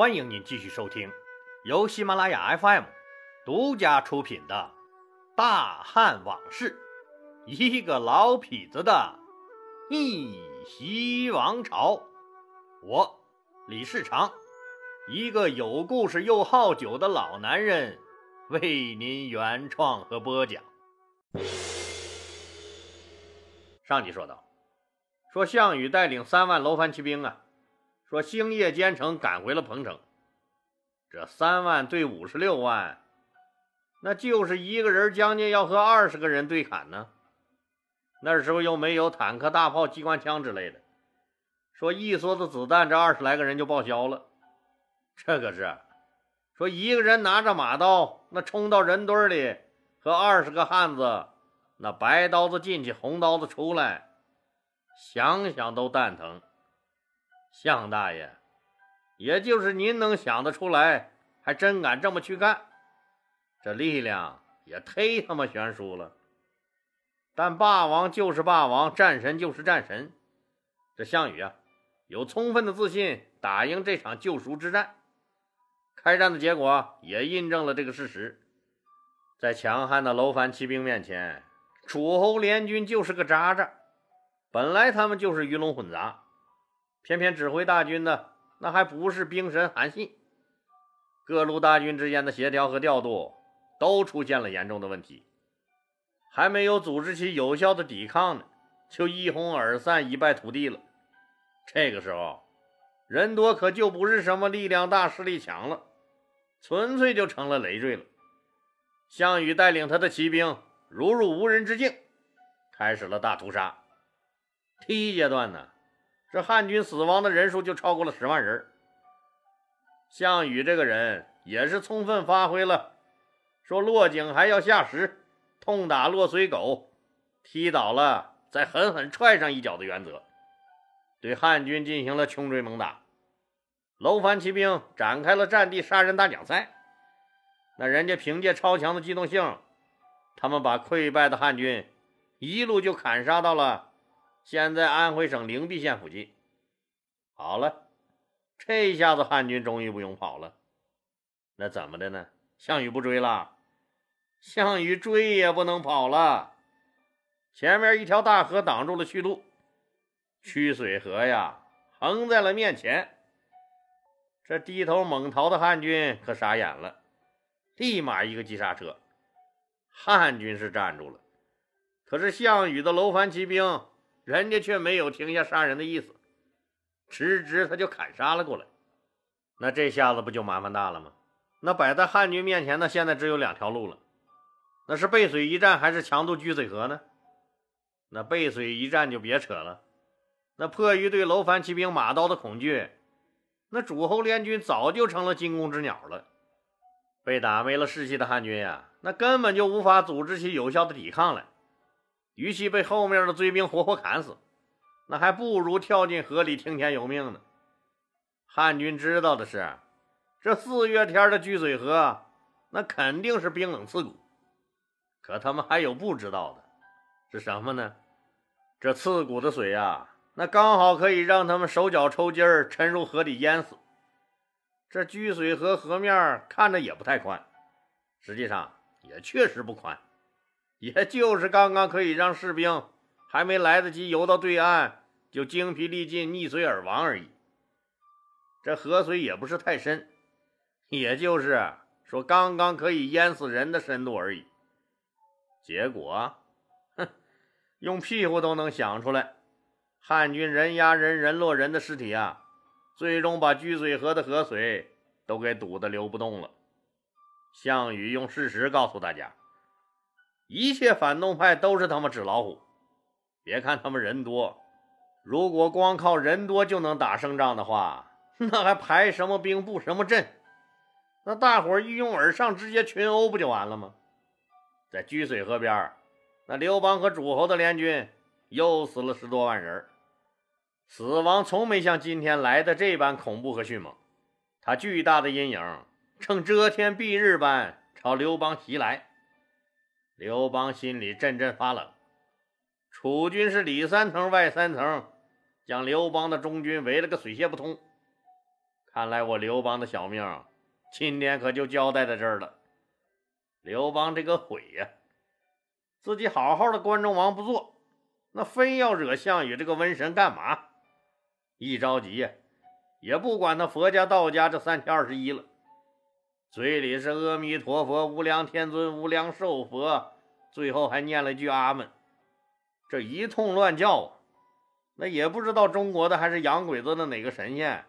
欢迎您继续收听由喜马拉雅 FM 独家出品的《大汉往事》，一个老痞子的逆袭王朝。我李世长，一个有故事又好酒的老男人，为您原创和播讲。上集说到，说项羽带领三万楼烦骑兵啊。说星夜兼程赶回了彭城，这三万对五十六万，那就是一个人将近要和二十个人对砍呢。那时候又没有坦克、大炮、机关枪之类的，说一梭子子弹，这二十来个人就报销了。这可是说一个人拿着马刀，那冲到人堆里，和二十个汉子，那白刀子进去，红刀子出来，想想都蛋疼。向大爷，也就是您能想得出来，还真敢这么去干，这力量也忒他妈悬殊了。但霸王就是霸王，战神就是战神。这项羽啊，有充分的自信打赢这场救赎之战。开战的结果也印证了这个事实。在强悍的楼烦骑兵面前，楚侯联军就是个渣渣。本来他们就是鱼龙混杂。偏偏指挥大军的那还不是兵神韩信，各路大军之间的协调和调度都出现了严重的问题，还没有组织起有效的抵抗呢，就一哄而散，一败涂地了。这个时候，人多可就不是什么力量大、势力强了，纯粹就成了累赘了。项羽带领他的骑兵如入无人之境，开始了大屠杀。第一阶段呢。这汉军死亡的人数就超过了十万人。项羽这个人也是充分发挥了说落井还要下石，痛打落水狗，踢倒了再狠狠踹上一脚的原则，对汉军进行了穷追猛打。楼烦骑兵展开了战地杀人大奖赛。那人家凭借超强的机动性，他们把溃败的汉军一路就砍杀到了。现在安徽省灵璧县附近，好了，这一下子汉军终于不用跑了。那怎么的呢？项羽不追了，项羽追也不能跑了。前面一条大河挡住了去路，曲水河呀，横在了面前。这低头猛逃的汉军可傻眼了，立马一个急刹车。汉军是站住了，可是项羽的楼烦骑兵。人家却没有停下杀人的意思，直直他就砍杀了过来。那这下子不就麻烦大了吗？那摆在汉军面前呢，现在只有两条路了，那是背水一战还是强渡居水河呢？那背水一战就别扯了。那迫于对楼烦骑兵马刀的恐惧，那诸侯联军早就成了惊弓之鸟了。被打没了士气的汉军呀，那根本就无法组织起有效的抵抗来。与其被后面的追兵活活砍死，那还不如跳进河里听天由命呢。汉军知道的是，这四月天的居水河，那肯定是冰冷刺骨。可他们还有不知道的，是什么呢？这刺骨的水啊，那刚好可以让他们手脚抽筋儿，沉入河里淹死。这居水河河面看着也不太宽，实际上也确实不宽。也就是刚刚可以让士兵还没来得及游到对岸，就精疲力尽溺水而亡而已。这河水也不是太深，也就是说刚刚可以淹死人的深度而已。结果，哼，用屁股都能想出来，汉军人压人，人落人的尸体啊，最终把居水河的河水都给堵得流不动了。项羽用事实告诉大家。一切反动派都是他妈纸老虎。别看他们人多，如果光靠人多就能打胜仗的话，那还排什么兵布什么阵？那大伙一拥而上，直接群殴不就完了吗？在居水河边，那刘邦和诸侯的联军又死了十多万人，死亡从没像今天来的这般恐怖和迅猛。他巨大的阴影正遮天蔽日般朝刘邦袭来。刘邦心里阵阵发冷，楚军是里三层外三层，将刘邦的中军围了个水泄不通。看来我刘邦的小命今天可就交代在这儿了。刘邦这个悔呀，自己好好的关中王不做，那非要惹项羽这个瘟神干嘛？一着急呀，也不管他佛家、道家这三七二十一了，嘴里是阿弥陀佛、无量天尊、无量寿佛，最后还念了句阿门。这一通乱叫，那也不知道中国的还是洋鬼子的哪个神仙，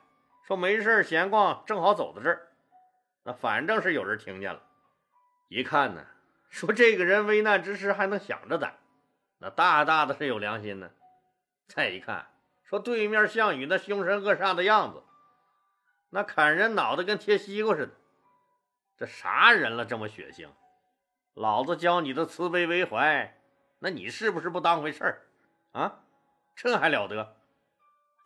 说没事闲逛，正好走到这儿，那反正是有人听见了。一看呢，说这个人危难之时还能想着咱，那大大的是有良心呢。再一看，说对面项羽那凶神恶煞的样子，那砍人脑袋跟切西瓜似的，这啥人了这么血腥？老子教你的慈悲为怀，那你是不是不当回事儿啊？这还了得？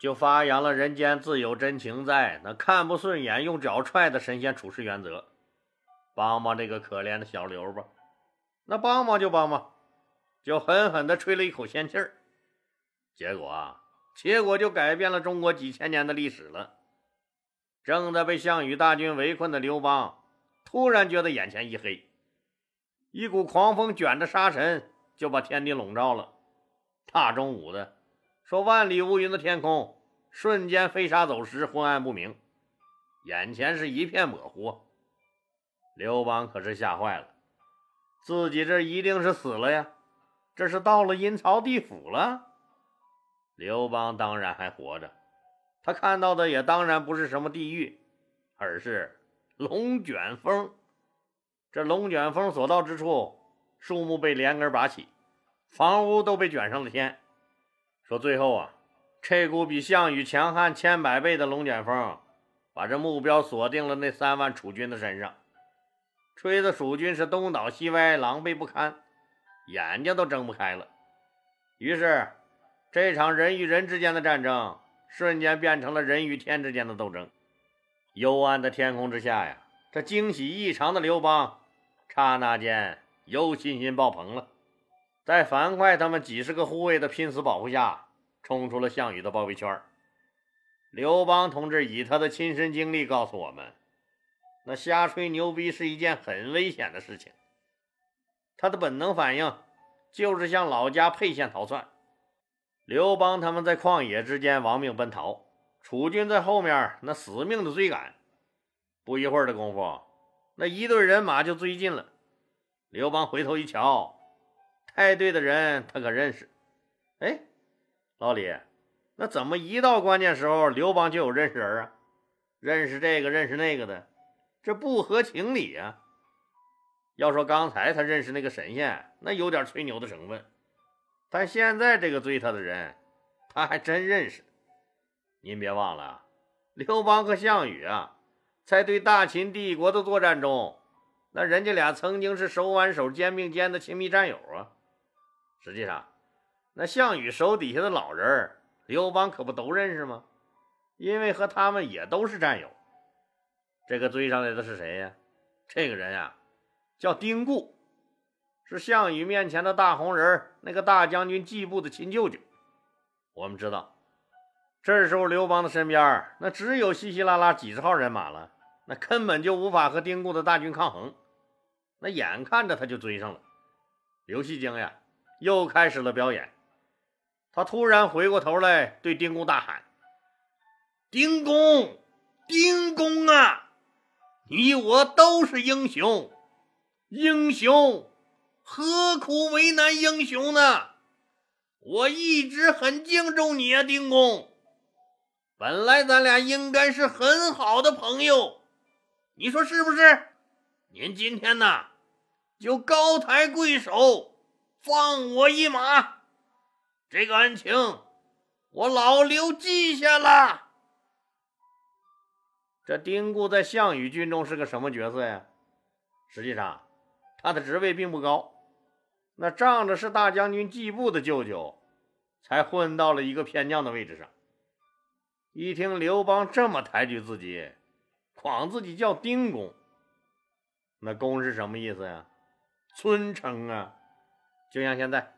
就发扬了人间自有真情在，那看不顺眼用脚踹的神仙处事原则。帮帮这个可怜的小刘吧，那帮帮就帮帮，就狠狠地吹了一口仙气儿。结果啊，结果就改变了中国几千年的历史了。正在被项羽大军围困的刘邦，突然觉得眼前一黑，一股狂风卷着沙尘就把天地笼罩了。大中午的，说万里无云的天空瞬间飞沙走石，昏暗不明，眼前是一片模糊。刘邦可是吓坏了，自己这一定是死了呀！这是到了阴曹地府了。刘邦当然还活着，他看到的也当然不是什么地狱，而是龙卷风。这龙卷风所到之处，树木被连根拔起，房屋都被卷上了天。说最后啊，这股比项羽强悍千百倍的龙卷风，把这目标锁定了那三万楚军的身上。吹得蜀军是东倒西歪，狼狈不堪，眼睛都睁不开了。于是，这场人与人之间的战争瞬间变成了人与天之间的斗争。幽暗的天空之下呀，这惊喜异常的刘邦，刹那间又信心爆棚了。在樊哙他们几十个护卫的拼死保护下，冲出了项羽的包围圈。刘邦同志以他的亲身经历告诉我们。那瞎吹牛逼是一件很危险的事情。他的本能反应就是向老家沛县逃窜。刘邦他们在旷野之间亡命奔逃，楚军在后面那死命的追赶。不一会儿的功夫，那一队人马就追近了。刘邦回头一瞧，带队的人他可认识。哎，老李，那怎么一到关键时候，刘邦就有认识人啊？认识这个，认识那个的。这不合情理呀！要说刚才他认识那个神仙，那有点吹牛的成分，但现在这个追他的人，他还真认识。您别忘了，刘邦和项羽啊，在对大秦帝国的作战中，那人家俩曾经是手挽手、肩并肩的亲密战友啊。实际上，那项羽手底下的老人，刘邦可不都认识吗？因为和他们也都是战友。这个追上来的是谁呀？这个人呀，叫丁固，是项羽面前的大红人那个大将军季布的亲舅舅。我们知道，这时候刘邦的身边那只有稀稀拉拉几十号人马了，那根本就无法和丁固的大军抗衡。那眼看着他就追上了，刘戏精呀，又开始了表演。他突然回过头来对丁公大喊：“丁公，丁公啊！”你我都是英雄，英雄何苦为难英雄呢？我一直很敬重你啊，丁公。本来咱俩应该是很好的朋友，你说是不是？您今天呢，就高抬贵手，放我一马，这个恩情我老刘记下了。这丁固在项羽军中是个什么角色呀？实际上，他的职位并不高，那仗着是大将军季布的舅舅，才混到了一个偏将的位置上。一听刘邦这么抬举自己，夸自己叫丁公，那公是什么意思呀？尊称啊，就像现在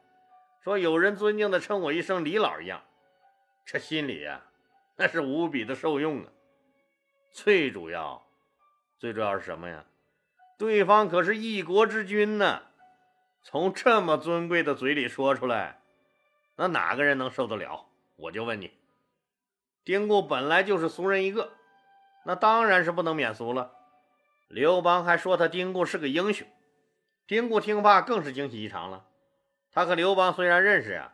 说有人尊敬的称我一声李老一样，这心里呀，那是无比的受用啊。最主要，最主要是什么呀？对方可是一国之君呢，从这么尊贵的嘴里说出来，那哪个人能受得了？我就问你，丁固本来就是俗人一个，那当然是不能免俗了。刘邦还说他丁固是个英雄，丁固听罢更是惊喜异常了。他和刘邦虽然认识呀，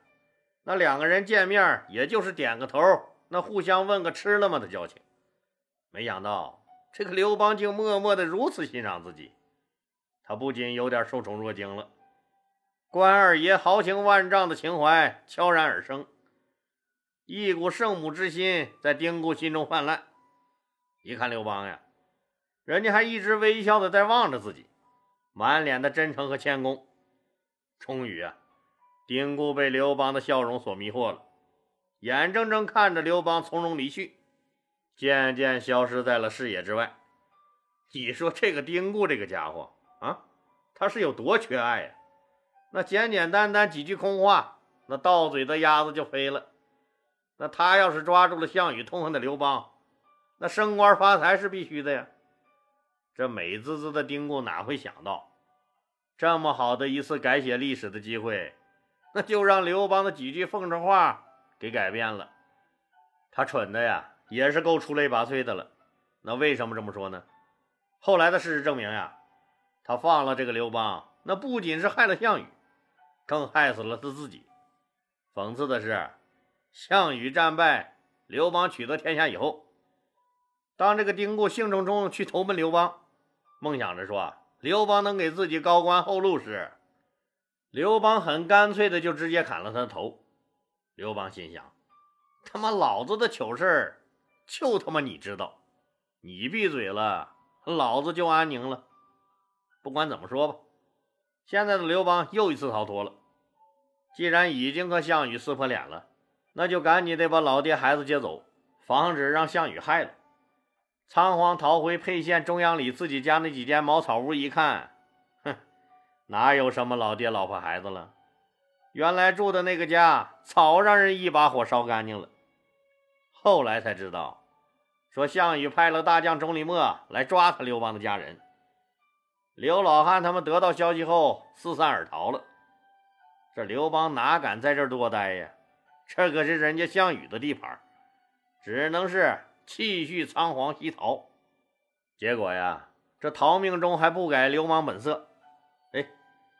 那两个人见面也就是点个头，那互相问个吃了吗的交情，没想到。这个刘邦竟默默的如此欣赏自己，他不禁有点受宠若惊了。关二爷豪情万丈的情怀悄然而生，一股圣母之心在丁固心中泛滥。一看刘邦呀，人家还一直微笑的在望着自己，满脸的真诚和谦恭。终于啊，丁固被刘邦的笑容所迷惑了，眼睁睁看着刘邦从容离去。渐渐消失在了视野之外。你说这个丁固这个家伙啊，他是有多缺爱呀？那简简单单几句空话，那到嘴的鸭子就飞了。那他要是抓住了项羽痛恨的刘邦，那升官发财是必须的呀。这美滋滋的丁固哪会想到，这么好的一次改写历史的机会，那就让刘邦的几句奉承话给改变了。他蠢的呀！也是够出类拔萃的了。那为什么这么说呢？后来的事实证明呀，他放了这个刘邦，那不仅是害了项羽，更害死了他自己。讽刺的是，项羽战败，刘邦取得天下以后，当这个丁固兴冲冲去投奔刘邦，梦想着说刘邦能给自己高官厚禄时，刘邦很干脆的就直接砍了他的头。刘邦心想：他妈老子的糗事儿！就他妈你知道，你闭嘴了，老子就安宁了。不管怎么说吧，现在的刘邦又一次逃脱了。既然已经和项羽撕破脸了，那就赶紧得把老爹孩子接走，防止让项羽害了。仓皇逃回沛县中央里自己家那几间茅草屋，一看，哼，哪有什么老爹老婆孩子了？原来住的那个家早让人一把火烧干净了。后来才知道，说项羽派了大将钟离墨来抓他刘邦的家人。刘老汉他们得到消息后四散而逃了。这刘邦哪敢在这儿多待呀？这可是人家项羽的地盘，只能是继续仓皇西逃。结果呀，这逃命中还不改流氓本色。哎，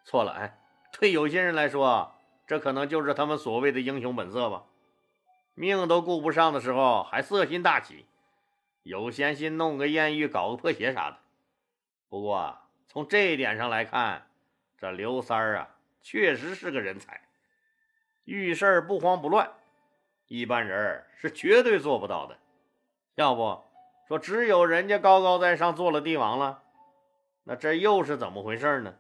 错了，哎，对有些人来说，这可能就是他们所谓的英雄本色吧。命都顾不上的时候，还色心大起，有闲心弄个艳遇，搞个破鞋啥的。不过从这一点上来看，这刘三儿啊，确实是个人才，遇事不慌不乱，一般人是绝对做不到的。要不说只有人家高高在上做了帝王了，那这又是怎么回事呢？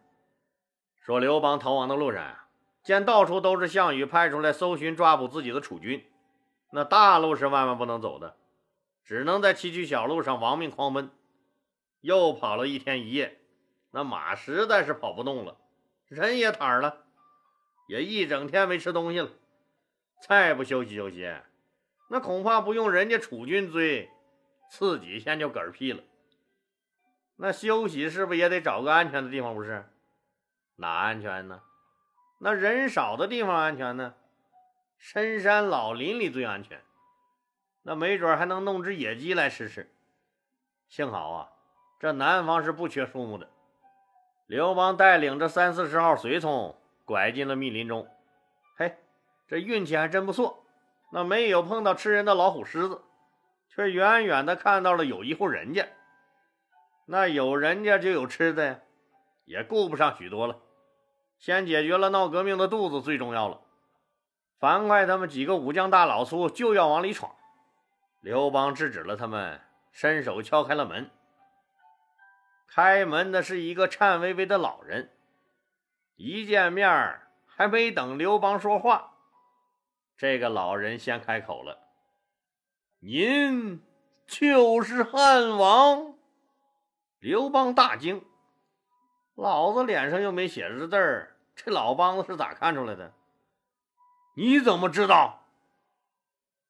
说刘邦逃亡的路上呀，见到处都是项羽派出来搜寻抓捕自己的楚军。那大路是万万不能走的，只能在崎岖小路上亡命狂奔。又跑了一天一夜，那马实在是跑不动了，人也瘫了，也一整天没吃东西了。再不休息休息，那恐怕不用人家楚军追，自己先就嗝屁了。那休息是不是也得找个安全的地方？不是？哪安全呢？那人少的地方安全呢？深山老林里最安全，那没准还能弄只野鸡来吃吃。幸好啊，这南方是不缺树木的。刘邦带领着三四十号随从拐进了密林中，嘿，这运气还真不错。那没有碰到吃人的老虎狮子，却远远的看到了有一户人家。那有人家就有吃的呀，也顾不上许多了，先解决了闹革命的肚子最重要了。樊哙他们几个武将大老粗就要往里闯，刘邦制止了他们，伸手敲开了门。开门的是一个颤巍巍的老人。一见面，还没等刘邦说话，这个老人先开口了：“您就是汉王。”刘邦大惊：“老子脸上又没写着字儿，这老梆子是咋看出来的？”你怎么知道？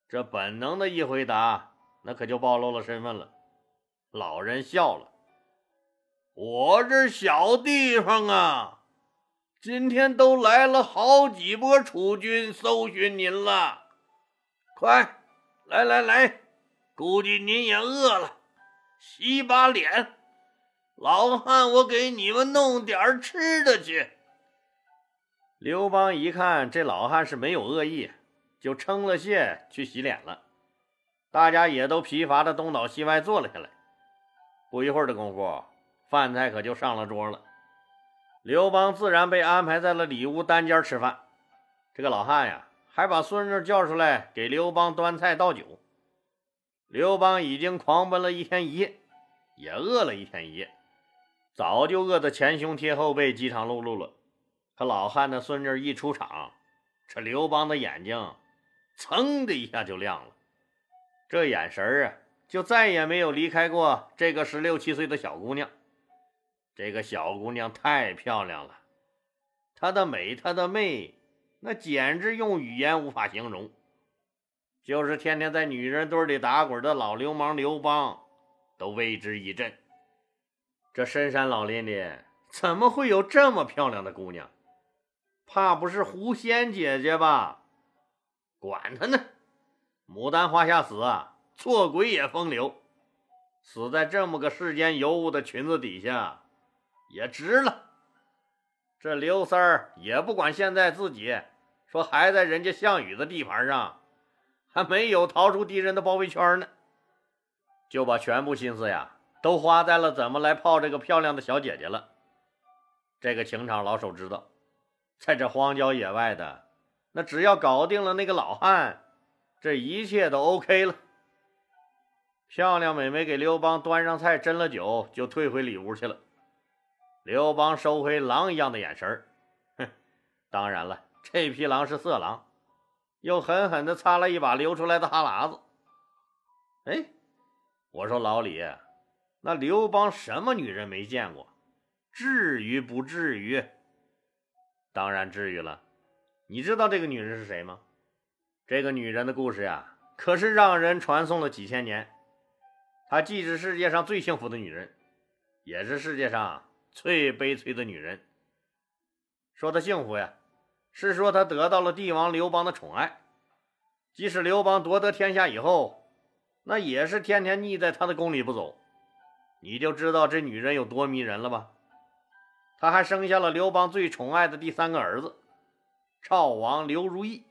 这本能的一回答，那可就暴露了身份了。老人笑了：“我这小地方啊，今天都来了好几波楚军搜寻您了。快，来来来，估计您也饿了，洗把脸。老汉，我给你们弄点吃的去。”刘邦一看这老汉是没有恶意，就称了谢去洗脸了。大家也都疲乏的东倒西歪坐了下来。不一会儿的功夫，饭菜可就上了桌了。刘邦自然被安排在了里屋单间吃饭。这个老汉呀，还把孙女叫出来给刘邦端菜倒酒。刘邦已经狂奔了一天一夜，也饿了一天一夜，早就饿得前胸贴后背、饥肠辘辘了。可老汉的孙女一出场，这刘邦的眼睛噌的一下就亮了，这眼神啊，就再也没有离开过这个十六七岁的小姑娘。这个小姑娘太漂亮了，她的美，她的媚，那简直用语言无法形容。就是天天在女人堆里打滚的老流氓刘邦，都为之一振。这深山老林里怎么会有这么漂亮的姑娘？怕不是狐仙姐姐吧？管他呢！牡丹花下死啊，做鬼也风流。死在这么个世间尤物的裙子底下，也值了。这刘三儿也不管现在自己说还在人家项羽的地盘上，还没有逃出敌人的包围圈呢，就把全部心思呀都花在了怎么来泡这个漂亮的小姐姐了。这个情场老手知道。在这荒郊野外的，那只要搞定了那个老汉，这一切都 OK 了。漂亮美眉给刘邦端上菜，斟了酒，就退回里屋去了。刘邦收回狼一样的眼神哼，当然了，这匹狼是色狼，又狠狠地擦了一把流出来的哈喇子。哎，我说老李，那刘邦什么女人没见过？至于不至于？当然至于了，你知道这个女人是谁吗？这个女人的故事呀，可是让人传颂了几千年。她既是世界上最幸福的女人，也是世界上最悲催的女人。说她幸福呀，是说她得到了帝王刘邦的宠爱，即使刘邦夺得天下以后，那也是天天腻在他的宫里不走。你就知道这女人有多迷人了吧？他还生下了刘邦最宠爱的第三个儿子，赵王刘如意。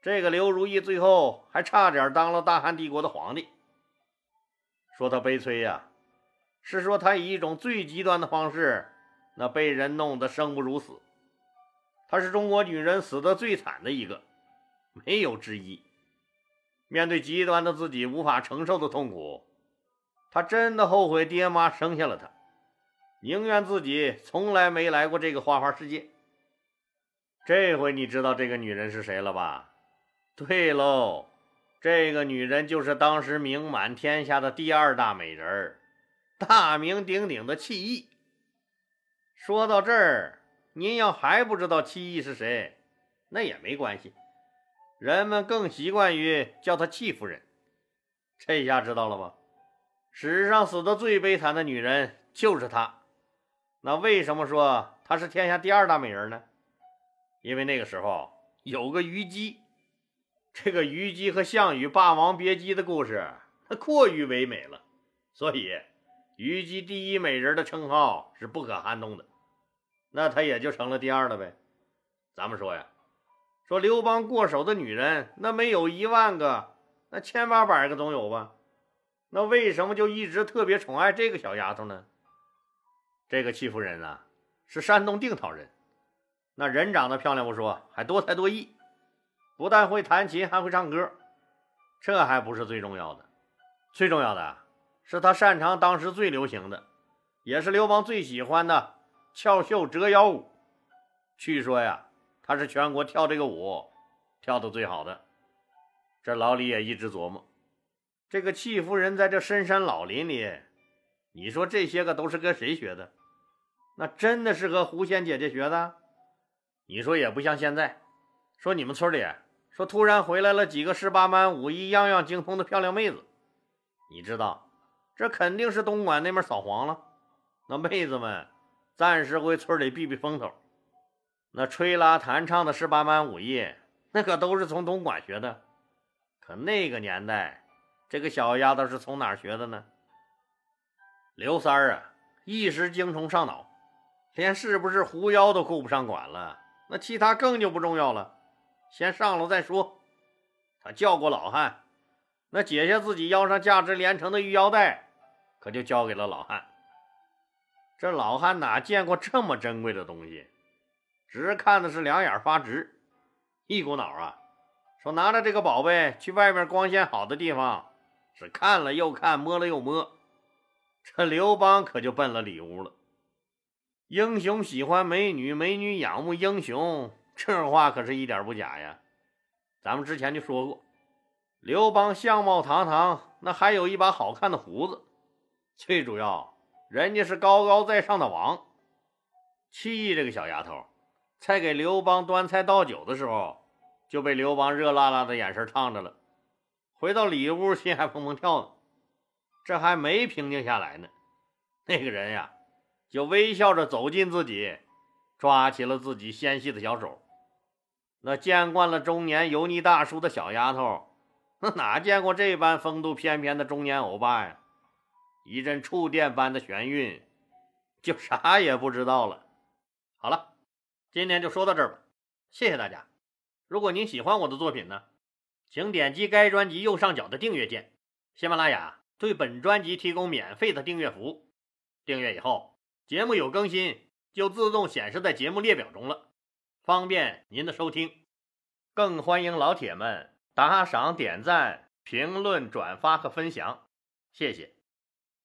这个刘如意最后还差点当了大汉帝国的皇帝。说他悲催呀，是说他以一种最极端的方式，那被人弄得生不如死。她是中国女人死得最惨的一个，没有之一。面对极端的自己无法承受的痛苦，她真的后悔爹妈生下了她。宁愿自己从来没来过这个花花世界。这回你知道这个女人是谁了吧？对喽，这个女人就是当时名满天下的第二大美人大名鼎鼎的戚意。说到这儿，您要还不知道戚意是谁，那也没关系，人们更习惯于叫她戚夫人。这下知道了吧？史上死的最悲惨的女人就是她。那为什么说她是天下第二大美人呢？因为那个时候有个虞姬，这个虞姬和项羽霸王别姬的故事，那过于唯美了，所以虞姬第一美人的称号是不可撼动的。那她也就成了第二了呗。咱们说呀，说刘邦过手的女人，那没有一万个，那千八百个总有吧？那为什么就一直特别宠爱这个小丫头呢？这个戚夫人啊，是山东定陶人，那人长得漂亮不说，还多才多艺，不但会弹琴，还会唱歌。这还不是最重要的，最重要的是他擅长当时最流行的，也是刘邦最喜欢的翘袖折腰舞。据说呀，他是全国跳这个舞跳的最好的。这老李也一直琢磨，这个戚夫人在这深山老林里。你说这些个都是跟谁学的？那真的是和狐仙姐姐学的？你说也不像现在，说你们村里说突然回来了几个十八般武艺样样精通的漂亮妹子。你知道，这肯定是东莞那边扫黄了。那妹子们暂时回村里避避风头。那吹拉弹唱的十八般武艺，那可都是从东莞学的。可那个年代，这个小丫头是从哪儿学的呢？刘三儿啊，一时精虫上脑，连是不是狐妖都顾不上管了。那其他更就不重要了，先上了再说。他叫过老汉，那解下自己腰上价值连城的玉腰带，可就交给了老汉。这老汉哪见过这么珍贵的东西，直看的是两眼发直，一股脑啊，说拿着这个宝贝去外面光线好的地方，是看了又看，摸了又摸。这刘邦可就奔了里屋了。英雄喜欢美女，美女仰慕英雄，这话可是一点不假呀。咱们之前就说过，刘邦相貌堂堂，那还有一把好看的胡子，最主要。人家是高高在上的王，戚义这个小丫头，在给刘邦端菜倒酒的时候，就被刘邦热辣辣的眼神烫着了。回到里屋，心还砰砰跳呢。这还没平静下来呢，那个人呀，就微笑着走近自己，抓起了自己纤细的小手。那见惯了中年油腻大叔的小丫头，那哪见过这般风度翩翩的中年欧巴呀？一阵触电般的眩晕，就啥也不知道了。好了，今天就说到这儿吧，谢谢大家。如果您喜欢我的作品呢，请点击该专辑右上角的订阅键。喜马拉雅对本专辑提供免费的订阅服务，订阅以后，节目有更新就自动显示在节目列表中了，方便您的收听。更欢迎老铁们打赏、点赞、评论、转发和分享，谢谢。